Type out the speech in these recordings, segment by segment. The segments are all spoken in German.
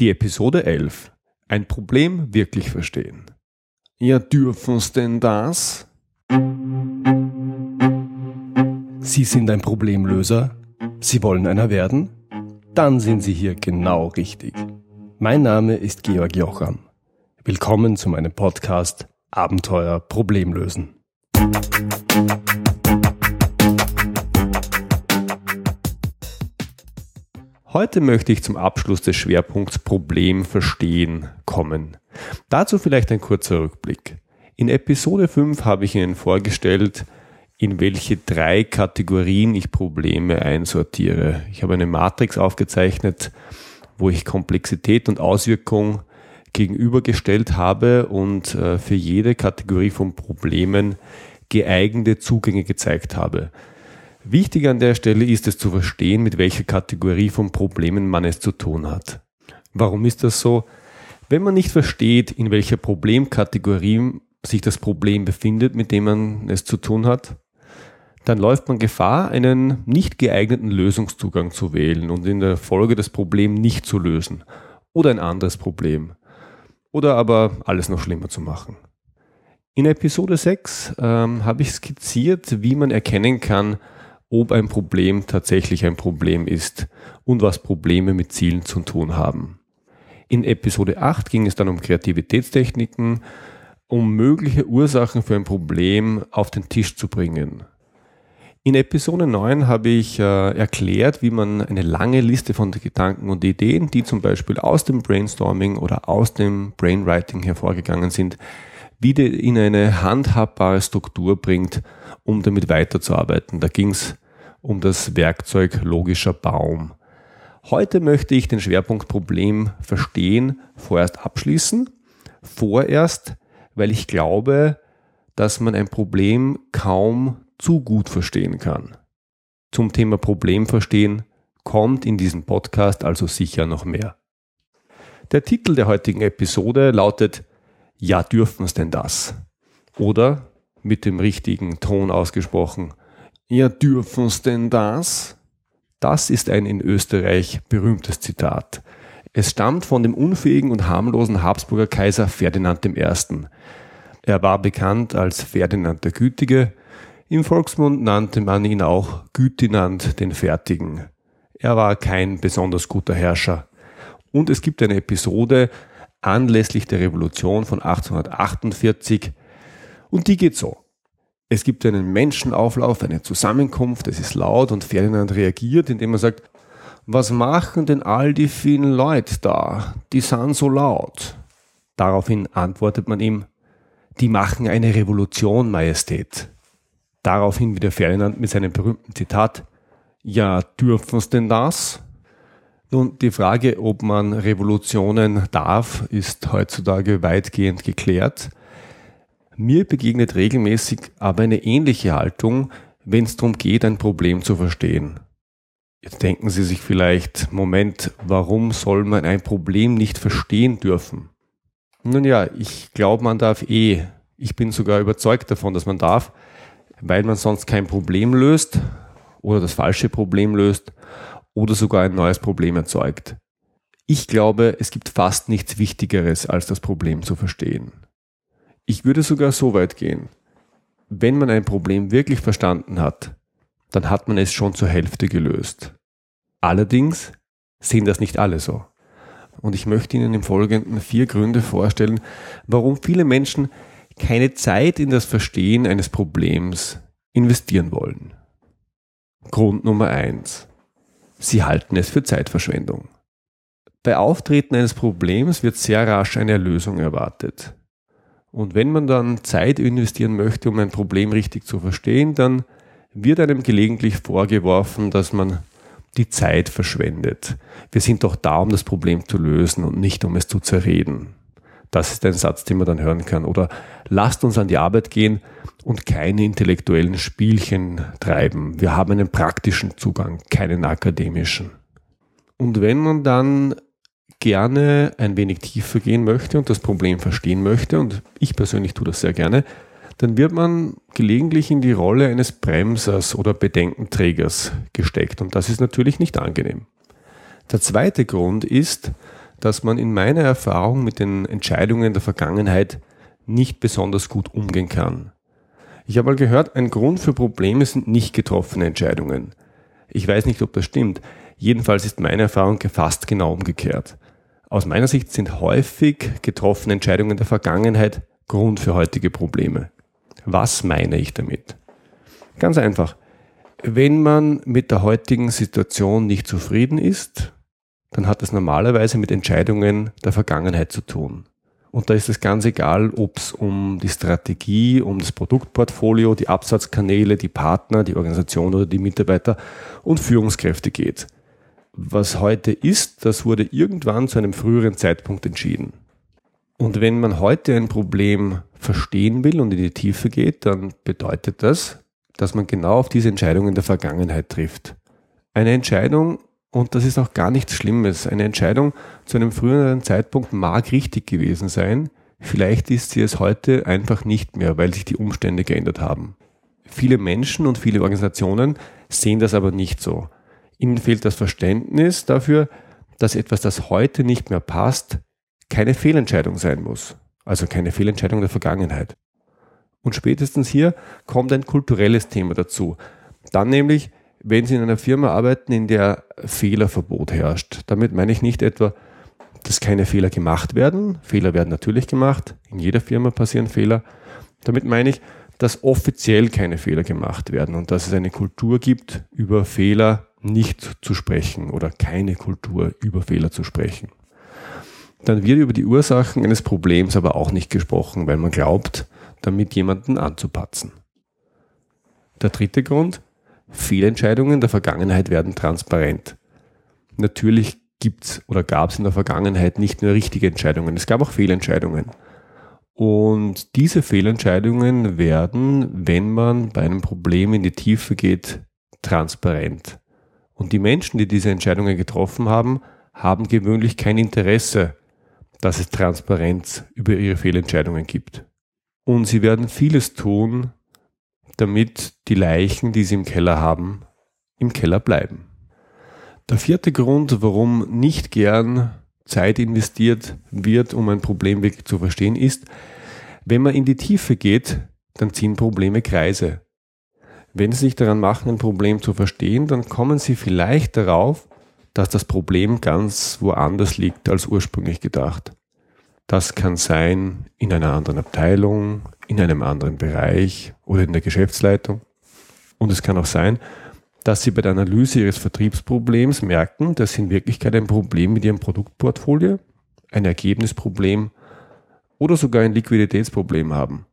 Die Episode 11. Ein Problem wirklich verstehen. Ja, dürfen's denn das? Sie sind ein Problemlöser? Sie wollen einer werden? Dann sind Sie hier genau richtig. Mein Name ist Georg Jocham. Willkommen zu meinem Podcast Abenteuer Problemlösen. Heute möchte ich zum Abschluss des Schwerpunkts Problem verstehen kommen. Dazu vielleicht ein kurzer Rückblick. In Episode 5 habe ich Ihnen vorgestellt, in welche drei Kategorien ich Probleme einsortiere. Ich habe eine Matrix aufgezeichnet, wo ich Komplexität und Auswirkung gegenübergestellt habe und äh, für jede Kategorie von Problemen geeignete Zugänge gezeigt habe. Wichtig an der Stelle ist es zu verstehen, mit welcher Kategorie von Problemen man es zu tun hat. Warum ist das so? Wenn man nicht versteht, in welcher Problemkategorie sich das Problem befindet, mit dem man es zu tun hat, dann läuft man Gefahr, einen nicht geeigneten Lösungszugang zu wählen und in der Folge das Problem nicht zu lösen oder ein anderes Problem oder aber alles noch schlimmer zu machen. In Episode 6 ähm, habe ich skizziert, wie man erkennen kann, ob ein Problem tatsächlich ein Problem ist und was Probleme mit Zielen zu tun haben. In Episode 8 ging es dann um Kreativitätstechniken, um mögliche Ursachen für ein Problem auf den Tisch zu bringen. In Episode 9 habe ich äh, erklärt, wie man eine lange Liste von Gedanken und Ideen, die zum Beispiel aus dem Brainstorming oder aus dem Brainwriting hervorgegangen sind, wieder in eine handhabbare Struktur bringt, um damit weiterzuarbeiten. Da ging es um das Werkzeug logischer Baum. Heute möchte ich den Schwerpunkt Problem verstehen vorerst abschließen. Vorerst, weil ich glaube, dass man ein Problem kaum zu gut verstehen kann. Zum Thema Problem verstehen kommt in diesem Podcast also sicher noch mehr. Der Titel der heutigen Episode lautet Ja, dürfen's denn das? Oder mit dem richtigen Ton ausgesprochen ja, dürfen's denn das? Das ist ein in Österreich berühmtes Zitat. Es stammt von dem unfähigen und harmlosen Habsburger Kaiser Ferdinand I. Er war bekannt als Ferdinand der Gütige. Im Volksmund nannte man ihn auch Gütinand den Fertigen. Er war kein besonders guter Herrscher. Und es gibt eine Episode anlässlich der Revolution von 1848 und die geht so. Es gibt einen Menschenauflauf, eine Zusammenkunft, es ist laut und Ferdinand reagiert, indem er sagt, was machen denn all die vielen Leute da? Die sind so laut. Daraufhin antwortet man ihm, die machen eine Revolution, Majestät. Daraufhin wieder Ferdinand mit seinem berühmten Zitat, ja, dürfen's denn das? Nun, die Frage, ob man Revolutionen darf, ist heutzutage weitgehend geklärt. Mir begegnet regelmäßig aber eine ähnliche Haltung, wenn es darum geht, ein Problem zu verstehen. Jetzt denken Sie sich vielleicht, Moment, warum soll man ein Problem nicht verstehen dürfen? Nun ja, ich glaube, man darf eh. Ich bin sogar überzeugt davon, dass man darf, weil man sonst kein Problem löst oder das falsche Problem löst oder sogar ein neues Problem erzeugt. Ich glaube, es gibt fast nichts Wichtigeres, als das Problem zu verstehen. Ich würde sogar so weit gehen. Wenn man ein Problem wirklich verstanden hat, dann hat man es schon zur Hälfte gelöst. Allerdings sehen das nicht alle so. Und ich möchte Ihnen im Folgenden vier Gründe vorstellen, warum viele Menschen keine Zeit in das Verstehen eines Problems investieren wollen. Grund Nummer eins: Sie halten es für Zeitverschwendung. Bei Auftreten eines Problems wird sehr rasch eine Lösung erwartet. Und wenn man dann Zeit investieren möchte, um ein Problem richtig zu verstehen, dann wird einem gelegentlich vorgeworfen, dass man die Zeit verschwendet. Wir sind doch da, um das Problem zu lösen und nicht um es zu zerreden. Das ist ein Satz, den man dann hören kann. Oder lasst uns an die Arbeit gehen und keine intellektuellen Spielchen treiben. Wir haben einen praktischen Zugang, keinen akademischen. Und wenn man dann gerne ein wenig tiefer gehen möchte und das Problem verstehen möchte, und ich persönlich tue das sehr gerne, dann wird man gelegentlich in die Rolle eines Bremsers oder Bedenkenträgers gesteckt. Und das ist natürlich nicht angenehm. Der zweite Grund ist, dass man in meiner Erfahrung mit den Entscheidungen der Vergangenheit nicht besonders gut umgehen kann. Ich habe mal gehört, ein Grund für Probleme sind nicht getroffene Entscheidungen. Ich weiß nicht, ob das stimmt. Jedenfalls ist meine Erfahrung fast genau umgekehrt. Aus meiner Sicht sind häufig getroffene Entscheidungen der Vergangenheit Grund für heutige Probleme. Was meine ich damit? Ganz einfach. Wenn man mit der heutigen Situation nicht zufrieden ist, dann hat das normalerweise mit Entscheidungen der Vergangenheit zu tun. Und da ist es ganz egal, ob es um die Strategie, um das Produktportfolio, die Absatzkanäle, die Partner, die Organisation oder die Mitarbeiter und Führungskräfte geht. Was heute ist, das wurde irgendwann zu einem früheren Zeitpunkt entschieden. Und wenn man heute ein Problem verstehen will und in die Tiefe geht, dann bedeutet das, dass man genau auf diese Entscheidungen der Vergangenheit trifft. Eine Entscheidung, und das ist auch gar nichts Schlimmes, eine Entscheidung zu einem früheren Zeitpunkt mag richtig gewesen sein, vielleicht ist sie es heute einfach nicht mehr, weil sich die Umstände geändert haben. Viele Menschen und viele Organisationen sehen das aber nicht so. Ihnen fehlt das Verständnis dafür, dass etwas, das heute nicht mehr passt, keine Fehlentscheidung sein muss. Also keine Fehlentscheidung der Vergangenheit. Und spätestens hier kommt ein kulturelles Thema dazu. Dann nämlich, wenn Sie in einer Firma arbeiten, in der Fehlerverbot herrscht. Damit meine ich nicht etwa, dass keine Fehler gemacht werden. Fehler werden natürlich gemacht. In jeder Firma passieren Fehler. Damit meine ich, dass offiziell keine Fehler gemacht werden und dass es eine Kultur gibt, über Fehler nicht zu sprechen oder keine Kultur über Fehler zu sprechen. Dann wird über die Ursachen eines Problems aber auch nicht gesprochen, weil man glaubt, damit jemanden anzupatzen. Der dritte Grund, Fehlentscheidungen der Vergangenheit werden transparent. Natürlich gibt's oder gab es in der Vergangenheit nicht nur richtige Entscheidungen, es gab auch Fehlentscheidungen. Und diese Fehlentscheidungen werden, wenn man bei einem Problem in die Tiefe geht, transparent. Und die Menschen, die diese Entscheidungen getroffen haben, haben gewöhnlich kein Interesse, dass es Transparenz über ihre Fehlentscheidungen gibt. Und sie werden vieles tun, damit die Leichen, die sie im Keller haben, im Keller bleiben. Der vierte Grund, warum nicht gern Zeit investiert wird, um ein Problem wirklich zu verstehen, ist, wenn man in die Tiefe geht, dann ziehen Probleme Kreise. Wenn Sie sich daran machen, ein Problem zu verstehen, dann kommen Sie vielleicht darauf, dass das Problem ganz woanders liegt als ursprünglich gedacht. Das kann sein in einer anderen Abteilung, in einem anderen Bereich oder in der Geschäftsleitung. Und es kann auch sein, dass Sie bei der Analyse Ihres Vertriebsproblems merken, dass Sie in Wirklichkeit ein Problem mit Ihrem Produktportfolio, ein Ergebnisproblem oder sogar ein Liquiditätsproblem haben.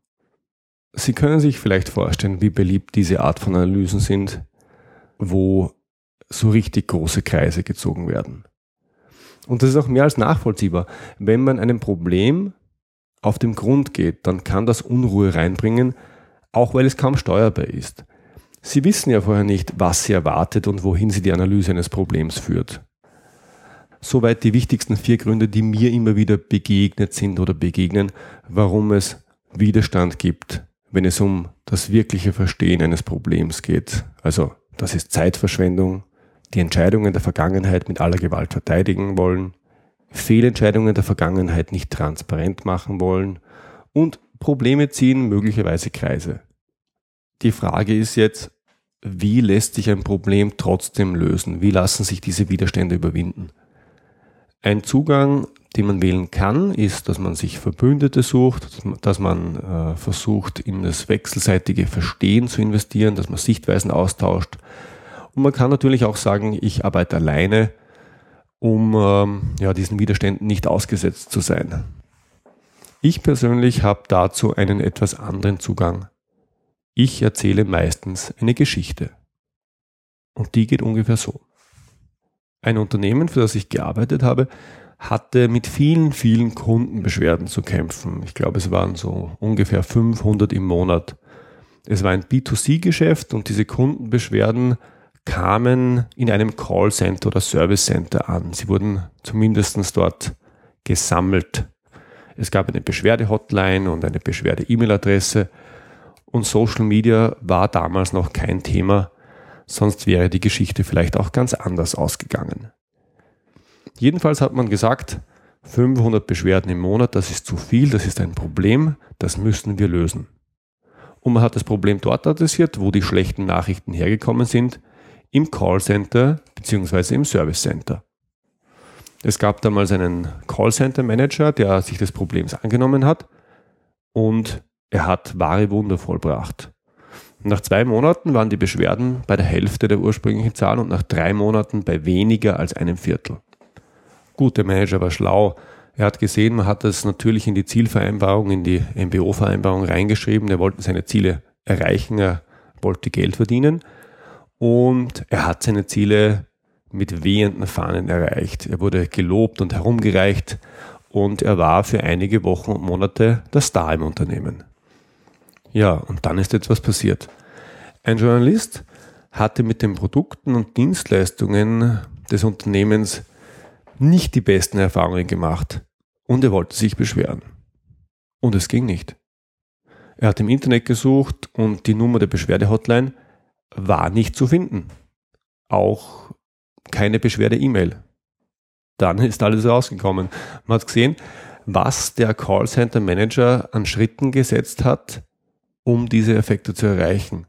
Sie können sich vielleicht vorstellen, wie beliebt diese Art von Analysen sind, wo so richtig große Kreise gezogen werden. Und das ist auch mehr als nachvollziehbar. Wenn man einem Problem auf den Grund geht, dann kann das Unruhe reinbringen, auch weil es kaum steuerbar ist. Sie wissen ja vorher nicht, was Sie erwartet und wohin Sie die Analyse eines Problems führt. Soweit die wichtigsten vier Gründe, die mir immer wieder begegnet sind oder begegnen, warum es Widerstand gibt, wenn es um das wirkliche Verstehen eines Problems geht. Also das ist Zeitverschwendung, die Entscheidungen der Vergangenheit mit aller Gewalt verteidigen wollen, Fehlentscheidungen der Vergangenheit nicht transparent machen wollen und Probleme ziehen möglicherweise Kreise. Die Frage ist jetzt, wie lässt sich ein Problem trotzdem lösen? Wie lassen sich diese Widerstände überwinden? Ein Zugang, den man wählen kann, ist, dass man sich Verbündete sucht, dass man äh, versucht, in das wechselseitige Verstehen zu investieren, dass man Sichtweisen austauscht, und man kann natürlich auch sagen, ich arbeite alleine, um ähm, ja, diesen Widerständen nicht ausgesetzt zu sein. Ich persönlich habe dazu einen etwas anderen Zugang. Ich erzähle meistens eine Geschichte. Und die geht ungefähr so. Ein Unternehmen, für das ich gearbeitet habe, hatte mit vielen, vielen Kundenbeschwerden zu kämpfen. Ich glaube, es waren so ungefähr 500 im Monat. Es war ein B2C-Geschäft und diese Kundenbeschwerden kamen in einem Callcenter oder Service Center an. Sie wurden zumindest dort gesammelt. Es gab eine Beschwerde-Hotline und eine Beschwerde-E-Mail-Adresse und Social Media war damals noch kein Thema, sonst wäre die Geschichte vielleicht auch ganz anders ausgegangen. Jedenfalls hat man gesagt, 500 Beschwerden im Monat, das ist zu viel, das ist ein Problem, das müssen wir lösen. Und man hat das Problem dort adressiert, wo die schlechten Nachrichten hergekommen sind, im Callcenter bzw. im Service Center. Es gab damals einen Callcenter Manager, der sich des Problems angenommen hat und er hat wahre Wunder vollbracht. Nach zwei Monaten waren die Beschwerden bei der Hälfte der ursprünglichen Zahl und nach drei Monaten bei weniger als einem Viertel. Gut, der Manager war schlau. Er hat gesehen, man hat das natürlich in die Zielvereinbarung, in die MBO-Vereinbarung reingeschrieben. Er wollte seine Ziele erreichen, er wollte Geld verdienen und er hat seine Ziele mit wehenden Fahnen erreicht. Er wurde gelobt und herumgereicht und er war für einige Wochen und Monate der Star im Unternehmen. Ja, und dann ist etwas passiert. Ein Journalist hatte mit den Produkten und Dienstleistungen des Unternehmens nicht die besten Erfahrungen gemacht und er wollte sich beschweren. Und es ging nicht. Er hat im Internet gesucht und die Nummer der Beschwerde-Hotline war nicht zu finden. Auch keine Beschwerde-E-Mail. Dann ist alles rausgekommen. Man hat gesehen, was der Callcenter Manager an Schritten gesetzt hat, um diese Effekte zu erreichen.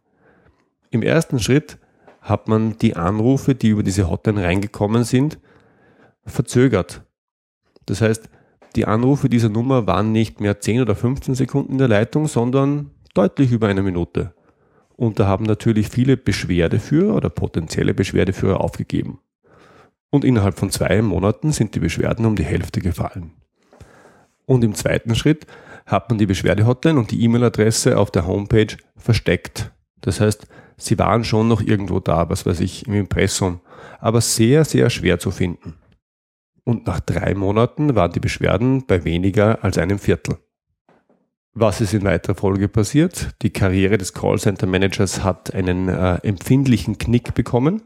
Im ersten Schritt hat man die Anrufe, die über diese Hotline reingekommen sind, verzögert. Das heißt, die Anrufe dieser Nummer waren nicht mehr 10 oder 15 Sekunden in der Leitung, sondern deutlich über eine Minute. Und da haben natürlich viele Beschwerdeführer oder potenzielle Beschwerdeführer aufgegeben. Und innerhalb von zwei Monaten sind die Beschwerden um die Hälfte gefallen. Und im zweiten Schritt hat man die Beschwerdehotline und die E-Mail-Adresse auf der Homepage versteckt. Das heißt, sie waren schon noch irgendwo da, was weiß ich, im Impressum, aber sehr, sehr schwer zu finden. Und nach drei Monaten waren die Beschwerden bei weniger als einem Viertel. Was ist in weiterer Folge passiert? Die Karriere des Callcenter Managers hat einen äh, empfindlichen Knick bekommen.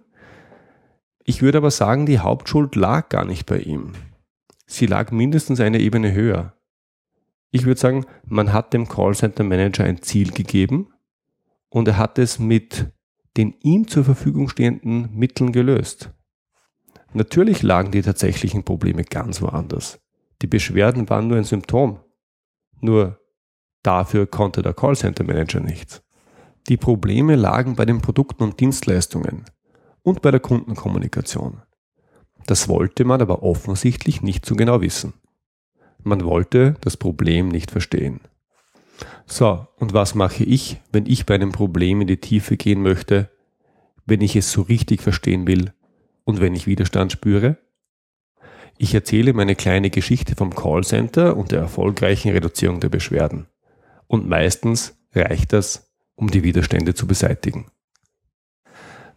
Ich würde aber sagen, die Hauptschuld lag gar nicht bei ihm. Sie lag mindestens eine Ebene höher. Ich würde sagen, man hat dem Callcenter Manager ein Ziel gegeben und er hat es mit den ihm zur Verfügung stehenden Mitteln gelöst. Natürlich lagen die tatsächlichen Probleme ganz woanders. Die Beschwerden waren nur ein Symptom. Nur dafür konnte der Callcenter Manager nichts. Die Probleme lagen bei den Produkten und Dienstleistungen und bei der Kundenkommunikation. Das wollte man aber offensichtlich nicht so genau wissen. Man wollte das Problem nicht verstehen. So, und was mache ich, wenn ich bei einem Problem in die Tiefe gehen möchte, wenn ich es so richtig verstehen will und wenn ich Widerstand spüre? Ich erzähle meine kleine Geschichte vom Callcenter und der erfolgreichen Reduzierung der Beschwerden. Und meistens reicht das, um die Widerstände zu beseitigen.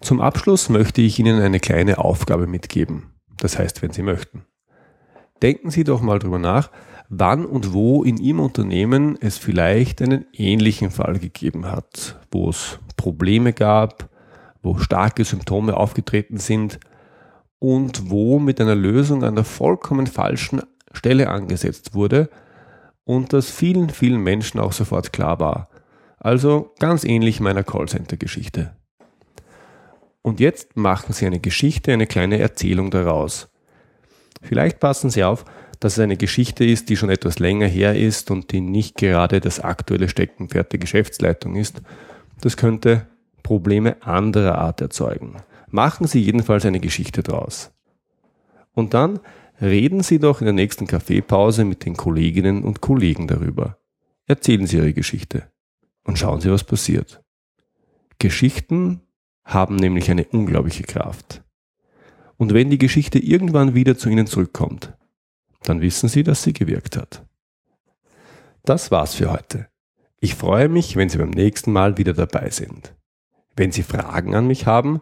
Zum Abschluss möchte ich Ihnen eine kleine Aufgabe mitgeben. Das heißt, wenn Sie möchten. Denken Sie doch mal drüber nach, wann und wo in Ihrem Unternehmen es vielleicht einen ähnlichen Fall gegeben hat, wo es Probleme gab, wo starke Symptome aufgetreten sind und wo mit einer Lösung an der vollkommen falschen Stelle angesetzt wurde und das vielen, vielen Menschen auch sofort klar war. Also ganz ähnlich meiner Callcenter-Geschichte. Und jetzt machen Sie eine Geschichte, eine kleine Erzählung daraus. Vielleicht passen Sie auf, dass es eine Geschichte ist, die schon etwas länger her ist und die nicht gerade das aktuelle Steckenpferd der Geschäftsleitung ist. Das könnte Probleme anderer Art erzeugen. Machen Sie jedenfalls eine Geschichte draus. Und dann reden Sie doch in der nächsten Kaffeepause mit den Kolleginnen und Kollegen darüber. Erzählen Sie Ihre Geschichte und schauen Sie, was passiert. Geschichten haben nämlich eine unglaubliche Kraft. Und wenn die Geschichte irgendwann wieder zu Ihnen zurückkommt, dann wissen Sie, dass sie gewirkt hat. Das war's für heute. Ich freue mich, wenn Sie beim nächsten Mal wieder dabei sind. Wenn Sie Fragen an mich haben,